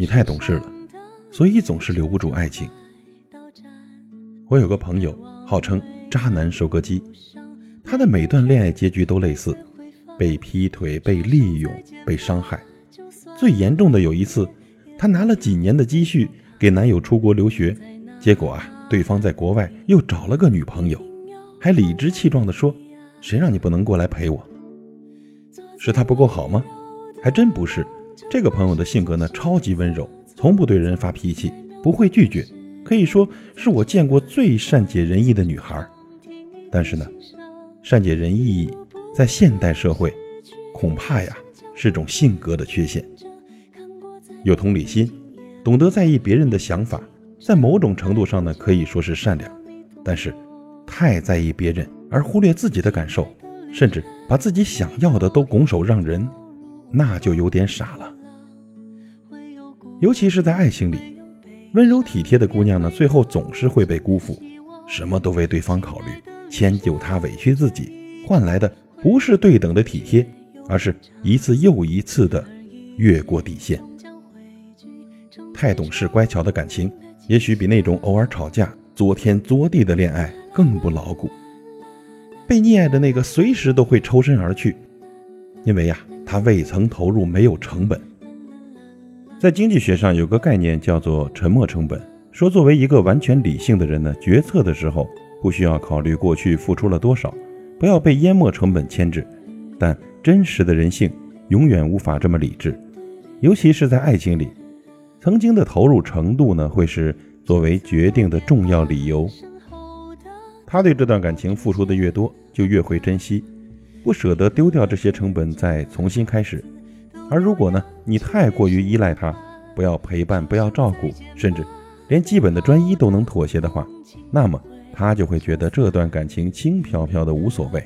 你太懂事了，所以总是留不住爱情。我有个朋友，号称渣男收割机，他的每段恋爱结局都类似：被劈腿、被利用、被伤害。最严重的有一次，她拿了几年的积蓄给男友出国留学，结果啊，对方在国外又找了个女朋友，还理直气壮地说：“谁让你不能过来陪我？是他不够好吗？还真不是。这个朋友的性格呢，超级温柔，从不对人发脾气，不会拒绝，可以说是我见过最善解人意的女孩。但是呢，善解人意在现代社会，恐怕呀是种性格的缺陷。”有同理心，懂得在意别人的想法，在某种程度上呢，可以说是善良。但是，太在意别人而忽略自己的感受，甚至把自己想要的都拱手让人，那就有点傻了。尤其是在爱情里，温柔体贴的姑娘呢，最后总是会被辜负，什么都为对方考虑，迁就他，委屈自己，换来的不是对等的体贴，而是一次又一次的越过底线。太懂事乖巧的感情，也许比那种偶尔吵架、作天作地的恋爱更不牢固。被溺爱的那个随时都会抽身而去，因为呀，他未曾投入，没有成本。在经济学上有个概念叫做沉没成本，说作为一个完全理性的人呢，决策的时候不需要考虑过去付出了多少，不要被淹没成本牵制。但真实的人性永远无法这么理智，尤其是在爱情里。曾经的投入程度呢，会是作为决定的重要理由。他对这段感情付出的越多，就越会珍惜，不舍得丢掉这些成本再重新开始。而如果呢，你太过于依赖他，不要陪伴，不要照顾，甚至连基本的专一都能妥协的话，那么他就会觉得这段感情轻飘飘的无所谓，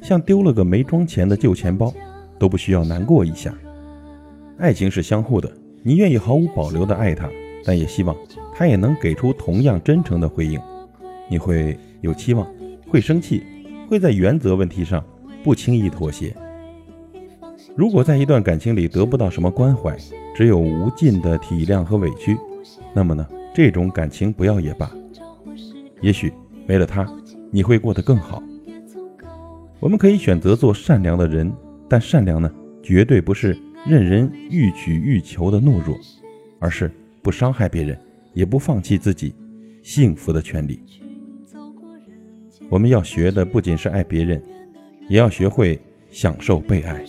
像丢了个没装钱的旧钱包，都不需要难过一下。爱情是相互的。你愿意毫无保留的爱他，但也希望他也能给出同样真诚的回应。你会有期望，会生气，会在原则问题上不轻易妥协。如果在一段感情里得不到什么关怀，只有无尽的体谅和委屈，那么呢，这种感情不要也罢。也许没了他，你会过得更好。我们可以选择做善良的人，但善良呢，绝对不是。任人欲取欲求的懦弱，而是不伤害别人，也不放弃自己幸福的权利。我们要学的不仅是爱别人，也要学会享受被爱，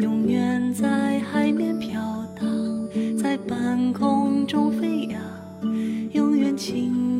永远在海面飘荡，在半空中飞扬，永远轻。